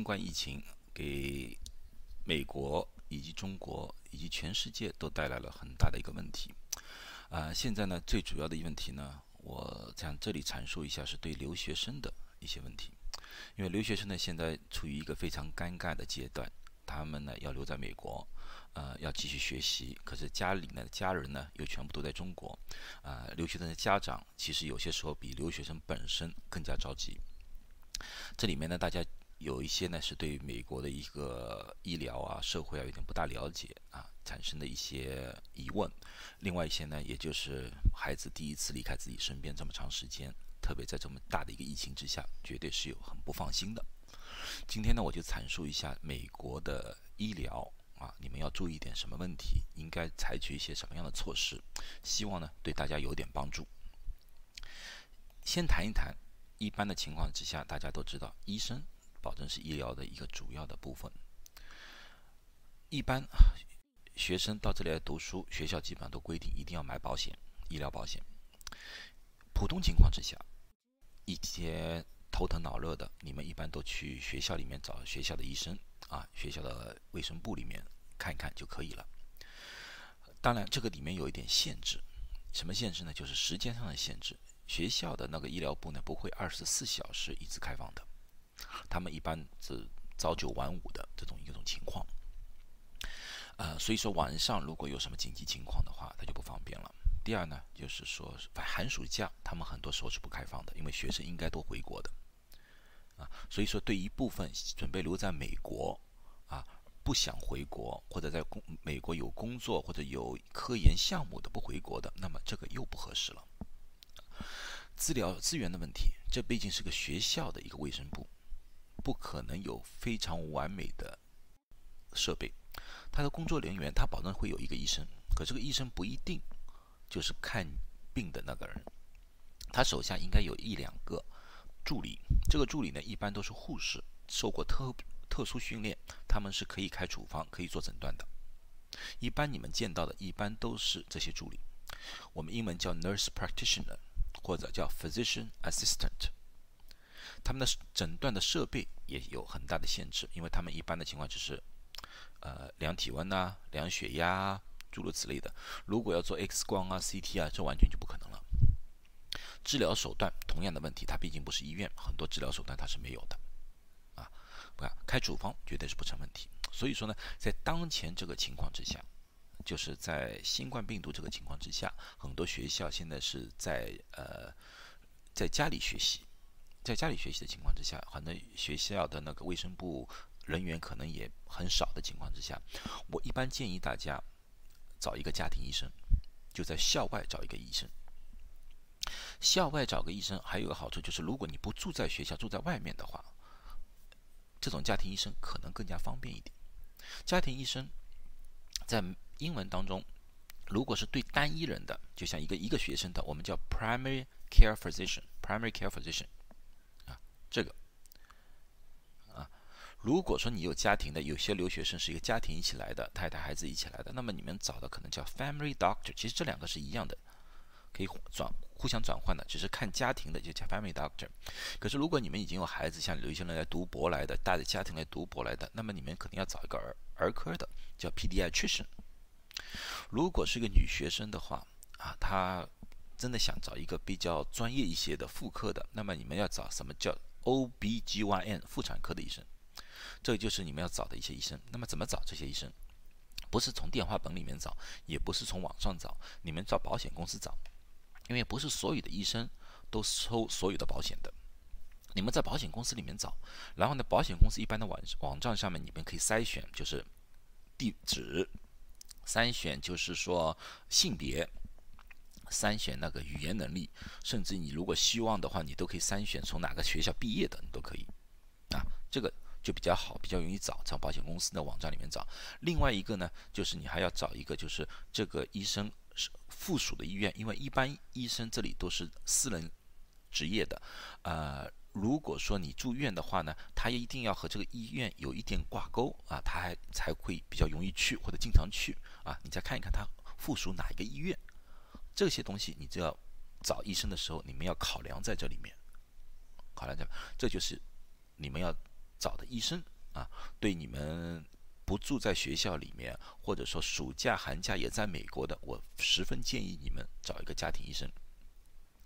新冠疫情给美国以及中国以及全世界都带来了很大的一个问题。啊，现在呢，最主要的一个问题呢，我想这里阐述一下，是对留学生的一些问题。因为留学生呢，现在处于一个非常尴尬的阶段，他们呢要留在美国，呃，要继续学习，可是家里呢家人呢又全部都在中国，啊，留学生的家长其实有些时候比留学生本身更加着急。这里面呢，大家有一些呢是对美国的一个医疗啊、社会啊有点不大了解啊，产生的一些疑问。另外一些呢，也就是孩子第一次离开自己身边这么长时间，特别在这么大的一个疫情之下，绝对是有很不放心的。今天呢，我就阐述一下美国的医疗啊，你们要注意点什么问题，应该采取一些什么样的措施，希望呢对大家有点帮助。先谈一谈。一般的情况之下，大家都知道，医生保证是医疗的一个主要的部分。一般学生到这里来读书，学校基本上都规定一定要买保险，医疗保险。普通情况之下，一些头疼脑热的，你们一般都去学校里面找学校的医生啊，学校的卫生部里面看一看就可以了。当然，这个里面有一点限制，什么限制呢？就是时间上的限制。学校的那个医疗部呢，不会二十四小时一直开放的，他们一般是朝九晚五的这种一种情况。呃，所以说晚上如果有什么紧急情况的话，他就不方便了。第二呢，就是说寒暑假他们很多时候是不开放的，因为学生应该都回国的啊。所以说对一部分准备留在美国啊，不想回国或者在工美国有工作或者有科研项目的不回国的，那么这个又不合适了。资料资源的问题，这毕竟是个学校的一个卫生部，不可能有非常完美的设备。他的工作人员，他保证会有一个医生，可这个医生不一定就是看病的那个人，他手下应该有一两个助理。这个助理呢，一般都是护士，受过特特殊训练，他们是可以开处方、可以做诊断的。一般你们见到的，一般都是这些助理。我们英文叫 nurse practitioner。或者叫 physician assistant，他们的诊断的设备也有很大的限制，因为他们一般的情况就是，呃，量体温呐、量血压诸如此类的。如果要做 X 光啊、CT 啊，这完全就不可能了。治疗手段同样的问题，它毕竟不是医院，很多治疗手段它是没有的，啊，不开处方绝对是不成问题。所以说呢，在当前这个情况之下。就是在新冠病毒这个情况之下，很多学校现在是在呃在家里学习，在家里学习的情况之下，很多学校的那个卫生部人员可能也很少的情况之下，我一般建议大家找一个家庭医生，就在校外找一个医生。校外找个医生还有个好处就是，如果你不住在学校，住在外面的话，这种家庭医生可能更加方便一点。家庭医生在英文当中，如果是对单一人的，就像一个一个学生的，我们叫 primary care physician，primary care physician，这个，啊，如果说你有家庭的，有些留学生是一个家庭一起来的，太太孩子一起来的，那么你们找的可能叫 family doctor，其实这两个是一样的，可以转互相转换的，只是看家庭的就叫 family doctor。可是如果你们已经有孩子，像留学生来读博来的，带着家庭来读博来的，那么你们肯定要找一个儿儿科的，叫 pediatrician。如果是个女学生的话，啊，她真的想找一个比较专业一些的妇科的，那么你们要找什么叫 OBGYN 妇产科的医生，这就是你们要找的一些医生。那么怎么找这些医生？不是从电话本里面找，也不是从网上找，你们找保险公司找，因为不是所有的医生都收所有的保险的。你们在保险公司里面找，然后呢，保险公司一般的网网站上面你们可以筛选，就是地址。筛选就是说性别，筛选那个语言能力，甚至你如果希望的话，你都可以筛选从哪个学校毕业的，你都可以，啊，这个就比较好，比较容易找，从保险公司的网站里面找。另外一个呢，就是你还要找一个，就是这个医生是附属的医院，因为一般医生这里都是私人职业的，呃。如果说你住院的话呢，他一定要和这个医院有一点挂钩啊，他还才会比较容易去或者经常去啊。你再看一看他附属哪一个医院，这些东西你就要找医生的时候，你们要考量在这里面，考量在，这就是你们要找的医生啊，对你们不住在学校里面，或者说暑假寒假也在美国的，我十分建议你们找一个家庭医生。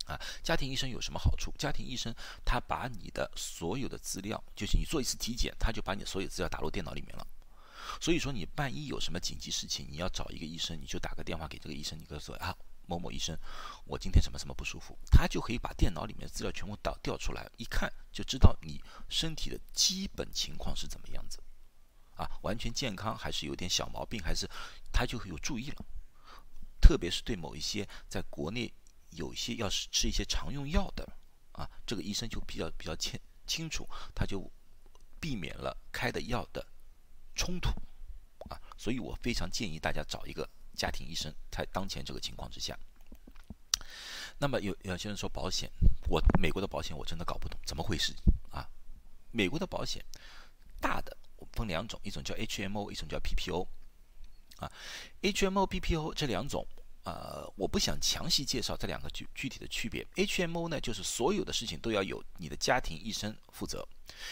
啊，家庭医生有什么好处？家庭医生他把你的所有的资料，就是你做一次体检，他就把你所有资料打入电脑里面了。所以说，你万一有什么紧急事情，你要找一个医生，你就打个电话给这个医生，你跟他说啊，某某医生，我今天什么什么不舒服，他就可以把电脑里面的资料全部导调出来，一看就知道你身体的基本情况是怎么样子，啊，完全健康还是有点小毛病，还是他就会有注意了。特别是对某一些在国内有一些要是吃一些常用药的，啊，这个医生就比较比较清清楚，他就避免了开的药的。冲突啊，所以我非常建议大家找一个家庭医生，在当前这个情况之下。那么有有些人说保险，我美国的保险我真的搞不懂，怎么回事啊？美国的保险大的分两种，一种叫 HMO，一种叫 PPO 啊。HMO、PPO 这两种，呃，我不想详细介绍这两个具具体的区别。HMO 呢，就是所有的事情都要有你的家庭医生负责，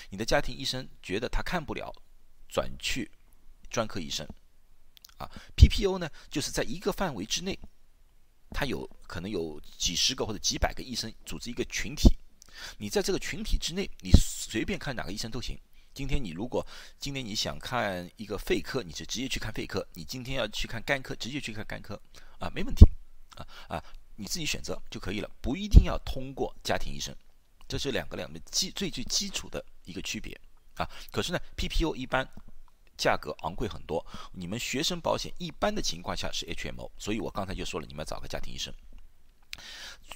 你的家庭医生觉得他看不了。转去专科医生啊，PPO 呢，就是在一个范围之内，它有可能有几十个或者几百个医生组织一个群体，你在这个群体之内，你随便看哪个医生都行。今天你如果今天你想看一个肺科，你就直接去看肺科；你今天要去看肝科，直接去看肝科啊，没问题啊啊，你自己选择就可以了，不一定要通过家庭医生。这是两个两个基最最基础的一个区别。啊，可是呢，PPO 一般价格昂贵很多。你们学生保险一般的情况下是 HMO，所以我刚才就说了，你们要找个家庭医生。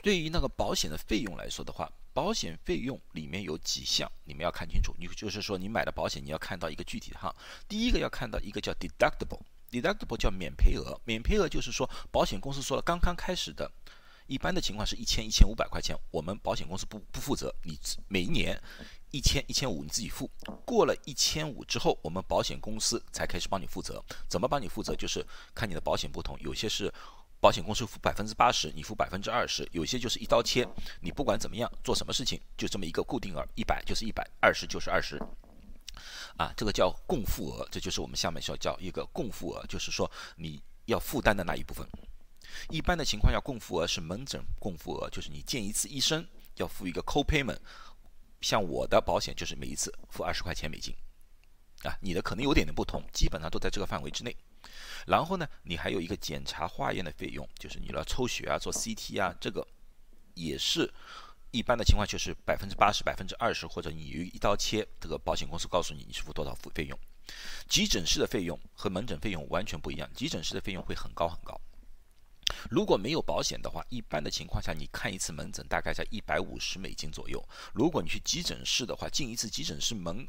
对于那个保险的费用来说的话，保险费用里面有几项你们要看清楚。你就是说，你买的保险你要看到一个具体的哈。第一个要看到一个叫 deductible，deductible 叫免赔额，免赔额就是说保险公司说了，刚刚开始的，一般的情况是一千一千五百块钱，我们保险公司不不负责，你每一年。一千一千五你自己付，过了一千五之后，我们保险公司才开始帮你负责。怎么帮你负责？就是看你的保险不同，有些是保险公司付百分之八十，你付百分之二十；有些就是一刀切，你不管怎么样做什么事情，就这么一个固定额，一百就是一百，二十就是二十。啊，这个叫共付额，这就是我们下面说叫一个共付额，就是说你要负担的那一部分。一般的情况下，共付额是门诊共付额，就是你见一次医生要付一个 co-payment。像我的保险就是每一次付二十块钱美金，啊，你的可能有点点不同，基本上都在这个范围之内。然后呢，你还有一个检查化验的费用，就是你要抽血啊、做 CT 啊，这个也是一般的情况就是百分之八十、百分之二十，或者你一刀切，这个保险公司告诉你你是付多少付费用。急诊室的费用和门诊费用完全不一样，急诊室的费用会很高很高。如果没有保险的话，一般的情况下，你看一次门诊大概在一百五十美金左右。如果你去急诊室的话，进一次急诊室门，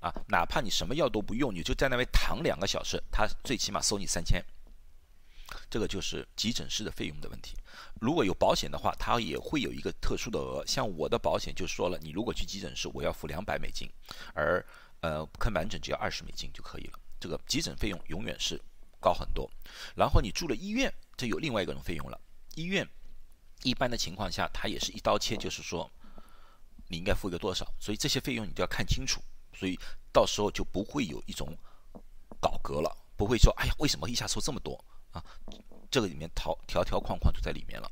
啊，哪怕你什么药都不用，你就在那边躺两个小时，他最起码收你三千。这个就是急诊室的费用的问题。如果有保险的话，它也会有一个特殊的额。像我的保险就说了，你如果去急诊室，我要付两百美金，而呃看门诊只要二十美金就可以了。这个急诊费用永远是高很多。然后你住了医院。这有另外一种费用了。医院一般的情况下，它也是一刀切，就是说你应该付一个多少，所以这些费用你都要看清楚，所以到时候就不会有一种搞格了，不会说哎呀为什么一下收这么多啊？这个里面条条条框框都在里面了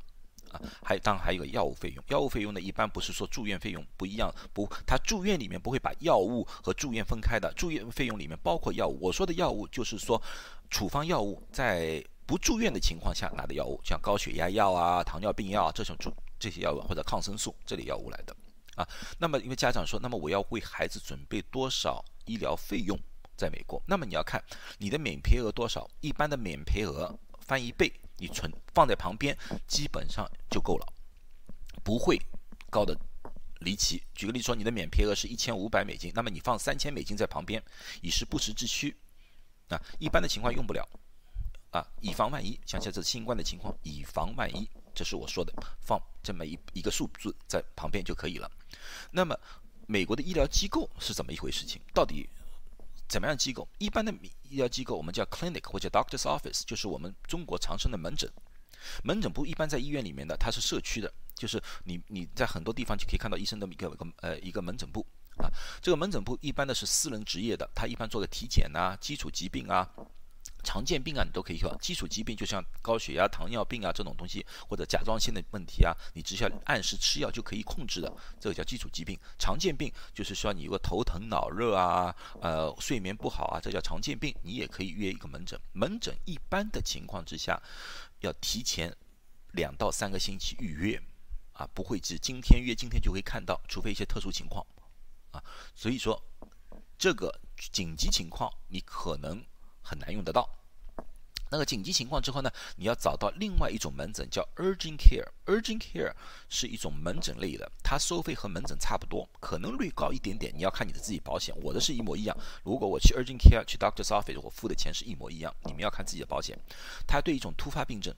啊。还当然还有个药物费用，药物费用呢一般不是说住院费用不一样，不，他住院里面不会把药物和住院分开的，住院费用里面包括药物。我说的药物就是说处方药物在。不住院的情况下拿的药物，像高血压药啊、糖尿病药啊这种住这些药物或者抗生素这类药物来的啊。那么因为家长说，那么我要为孩子准备多少医疗费用？在美国，那么你要看你的免赔额多少。一般的免赔额翻一倍，你存放在旁边基本上就够了，不会高的离奇。举个例子说，你的免赔额是一千五百美金，那么你放三千美金在旁边，以示不时之需啊。一般的情况用不了。啊，以防万一，像这新冠的情况，以防万一，这是我说的，放这么一一个数字在旁边就可以了。那么，美国的医疗机构是怎么一回事情？到底怎么样机构？一般的医疗机构我们叫 clinic 或者 doctor's office，就是我们中国常称的门诊。门诊部一般在医院里面的，它是社区的，就是你你在很多地方就可以看到医生的一个个呃一个门诊部啊。这个门诊部一般的是私人执业的，他一般做个体检呐、基础疾病啊。常见病啊，你都可以用。基础疾病就像高血压、糖尿病啊这种东西，或者甲状腺的问题啊，你只需要按时吃药就可以控制的，这个叫基础疾病。常见病就是需要你有个头疼脑热啊，呃，睡眠不好啊，这叫常见病，你也可以约一个门诊。门诊一般的情况之下，要提前两到三个星期预约，啊，不会是今天约今天就会看到，除非一些特殊情况，啊，所以说这个紧急情况你可能。很难用得到。那个紧急情况之后呢，你要找到另外一种门诊，叫 urgent care。urgent care 是一种门诊类的，它收费和门诊差不多，可能略高一点点。你要看你的自己保险，我的是一模一样。如果我去 urgent care 去 doctor's office，我付的钱是一模一样。你们要看自己的保险。它对一种突发病症，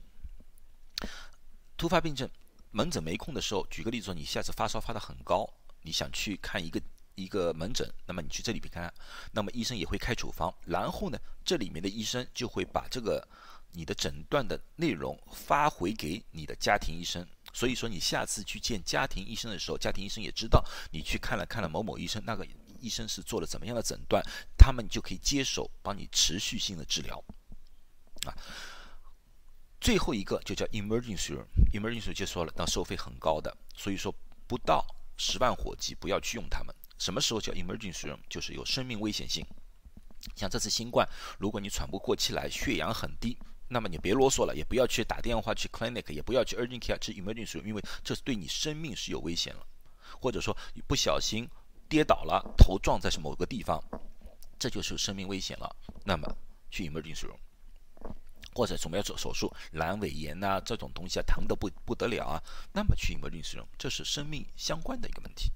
突发病症门诊没空的时候，举个例子说，你下次发烧发得很高，你想去看一个。一个门诊，那么你去这里边看，那么医生也会开处方，然后呢，这里面的医生就会把这个你的诊断的内容发回给你的家庭医生。所以说，你下次去见家庭医生的时候，家庭医生也知道你去看了看了某某医生，那个医生是做了怎么样的诊断，他们就可以接手帮你持续性的治疗。啊，最后一个就叫 emergency room，emergency 就说了，那收费很高的，所以说不到十万火急不要去用它们。什么时候叫 emergency room？就是有生命危险性。像这次新冠，如果你喘不过气来，血氧很低，那么你别啰嗦了，也不要去打电话去 clinic，也不要去 urgent care，去 emergency room，因为这是对你生命是有危险了。或者说你不小心跌倒了，头撞在是某个地方，这就是生命危险了。那么去 emergency room，或者什么要做手术，阑尾炎呐这种东西啊，疼得不不得了啊，那么去 emergency room，这是生命相关的一个问题。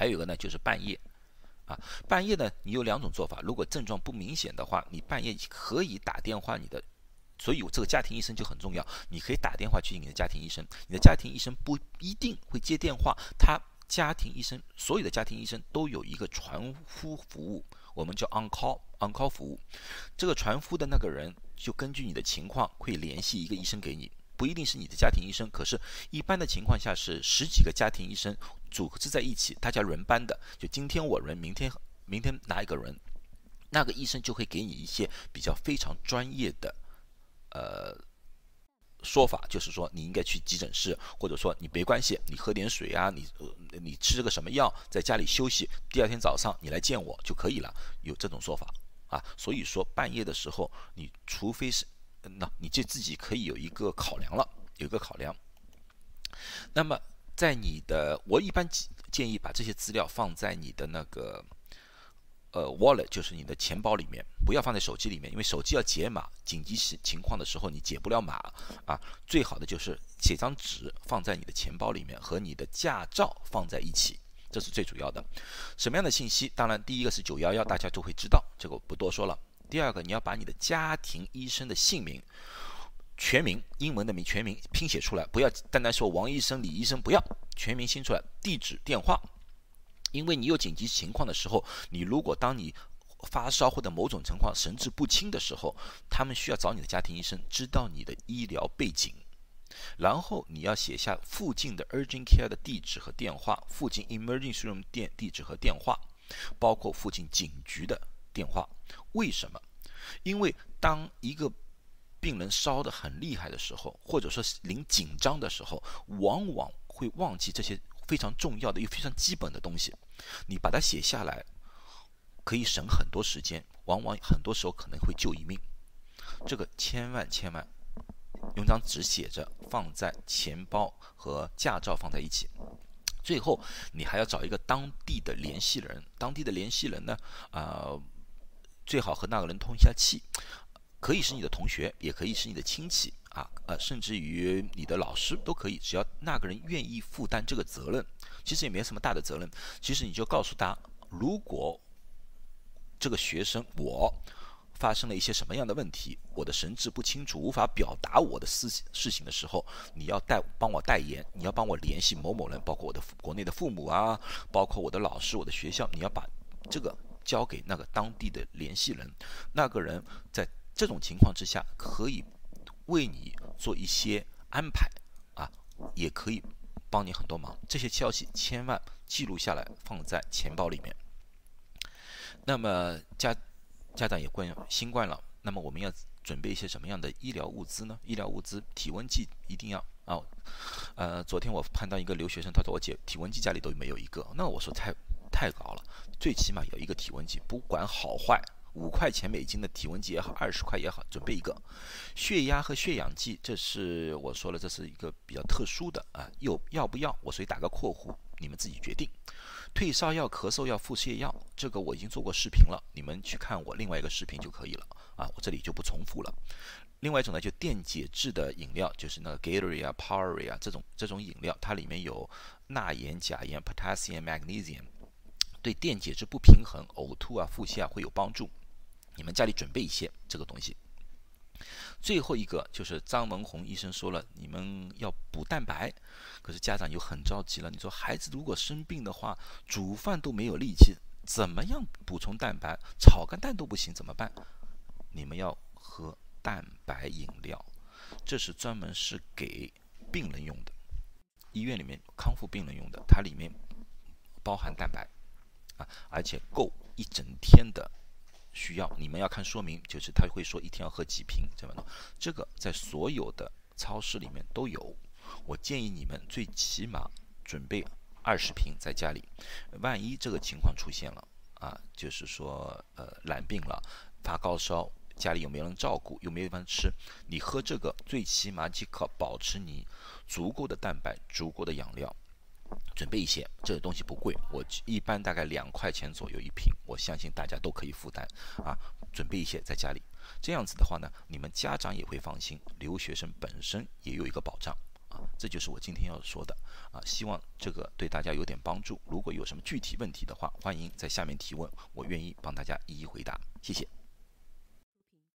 还有一个呢，就是半夜，啊，半夜呢，你有两种做法。如果症状不明显的话，你半夜可以打电话你的，所以这个家庭医生就很重要。你可以打电话去你的家庭医生，你的家庭医生不一定会接电话，他家庭医生所有的家庭医生都有一个传呼服务，我们叫 on call on call 服务。这个传呼的那个人就根据你的情况会联系一个医生给你。不一定是你的家庭医生，可是，一般的情况下是十几个家庭医生组织在一起，大家轮班的。就今天我轮，明天明天哪一个人，那个医生就会给你一些比较非常专业的，呃，说法，就是说你应该去急诊室，或者说你没关系，你喝点水啊，你呃你吃个什么药，在家里休息，第二天早上你来见我就可以了。有这种说法啊，所以说半夜的时候，你除非是。那你就自己可以有一个考量了，有一个考量。那么在你的，我一般建议把这些资料放在你的那个呃 wallet，就是你的钱包里面，不要放在手机里面，因为手机要解码，紧急情情况的时候你解不了码啊。最好的就是写张纸放在你的钱包里面，和你的驾照放在一起，这是最主要的。什么样的信息？当然，第一个是九幺幺，大家都会知道，这个我不多说了。第二个，你要把你的家庭医生的姓名、全名、英文的名、全名拼写出来，不要单单说王医生、李医生，不要全名写出来，地址、电话。因为你有紧急情况的时候，你如果当你发烧或者某种情况神志不清的时候，他们需要找你的家庭医生，知道你的医疗背景，然后你要写下附近的 urgent care 的地址和电话，附近 emergency room 电地址和电话，包括附近警局的。电话，为什么？因为当一个病人烧得很厉害的时候，或者说临紧张的时候，往往会忘记这些非常重要的又非常基本的东西。你把它写下来，可以省很多时间，往往很多时候可能会救一命。这个千万千万用张纸写着，放在钱包和驾照放在一起。最后，你还要找一个当地的联系人。当地的联系人呢，啊。最好和那个人通一下气，可以是你的同学，也可以是你的亲戚啊，呃，甚至于你的老师都可以，只要那个人愿意负担这个责任，其实也没什么大的责任。其实你就告诉他，如果这个学生我发生了一些什么样的问题，我的神志不清楚，无法表达我的事事情的时候，你要代帮我代言，你要帮我联系某某人，包括我的国内的父母啊，包括我的老师、我的学校，你要把这个。交给那个当地的联系人，那个人在这种情况之下可以为你做一些安排啊，也可以帮你很多忙。这些消息千万记录下来放在钱包里面。那么家家长也冠新冠了，那么我们要准备一些什么样的医疗物资呢？医疗物资，体温计一定要啊。呃，昨天我碰到一个留学生，他说我姐体温计家里都没有一个，那我说太太高了，最起码有一个体温计，不管好坏。五块钱美金的体温计也好，二十块也好，准备一个血压和血氧计。这是我说了，这是一个比较特殊的啊，有要不要？我所以打个括弧，你们自己决定。退烧药、咳嗽药、腹泻药，这个我已经做过视频了，你们去看我另外一个视频就可以了啊，我这里就不重复了。另外一种呢，就电解质的饮料，就是那个 Gatorade 啊、Powery 啊这种这种饮料，它里面有钠盐、钾盐 （Potassium, Magnesium），对电解质不平衡、呕吐啊、腹泻啊会有帮助。你们家里准备一些这个东西。最后一个就是张文宏医生说了，你们要补蛋白，可是家长又很着急了。你说孩子如果生病的话，煮饭都没有力气，怎么样补充蛋白？炒个蛋都不行，怎么办？你们要喝蛋白饮料，这是专门是给病人用的，医院里面康复病人用的，它里面包含蛋白而且够一整天的。需要你们要看说明，就是他会说一天要喝几瓶这么的，这个在所有的超市里面都有。我建议你们最起码准备二十瓶在家里，万一这个情况出现了啊，就是说呃染病了，发高烧，家里有没有人照顾，有没有地方吃，你喝这个最起码即可保持你足够的蛋白，足够的养料。准备一些，这个东西不贵，我一般大概两块钱左右一瓶，我相信大家都可以负担啊。准备一些在家里，这样子的话呢，你们家长也会放心，留学生本身也有一个保障啊。这就是我今天要说的啊，希望这个对大家有点帮助。如果有什么具体问题的话，欢迎在下面提问，我愿意帮大家一一回答。谢谢。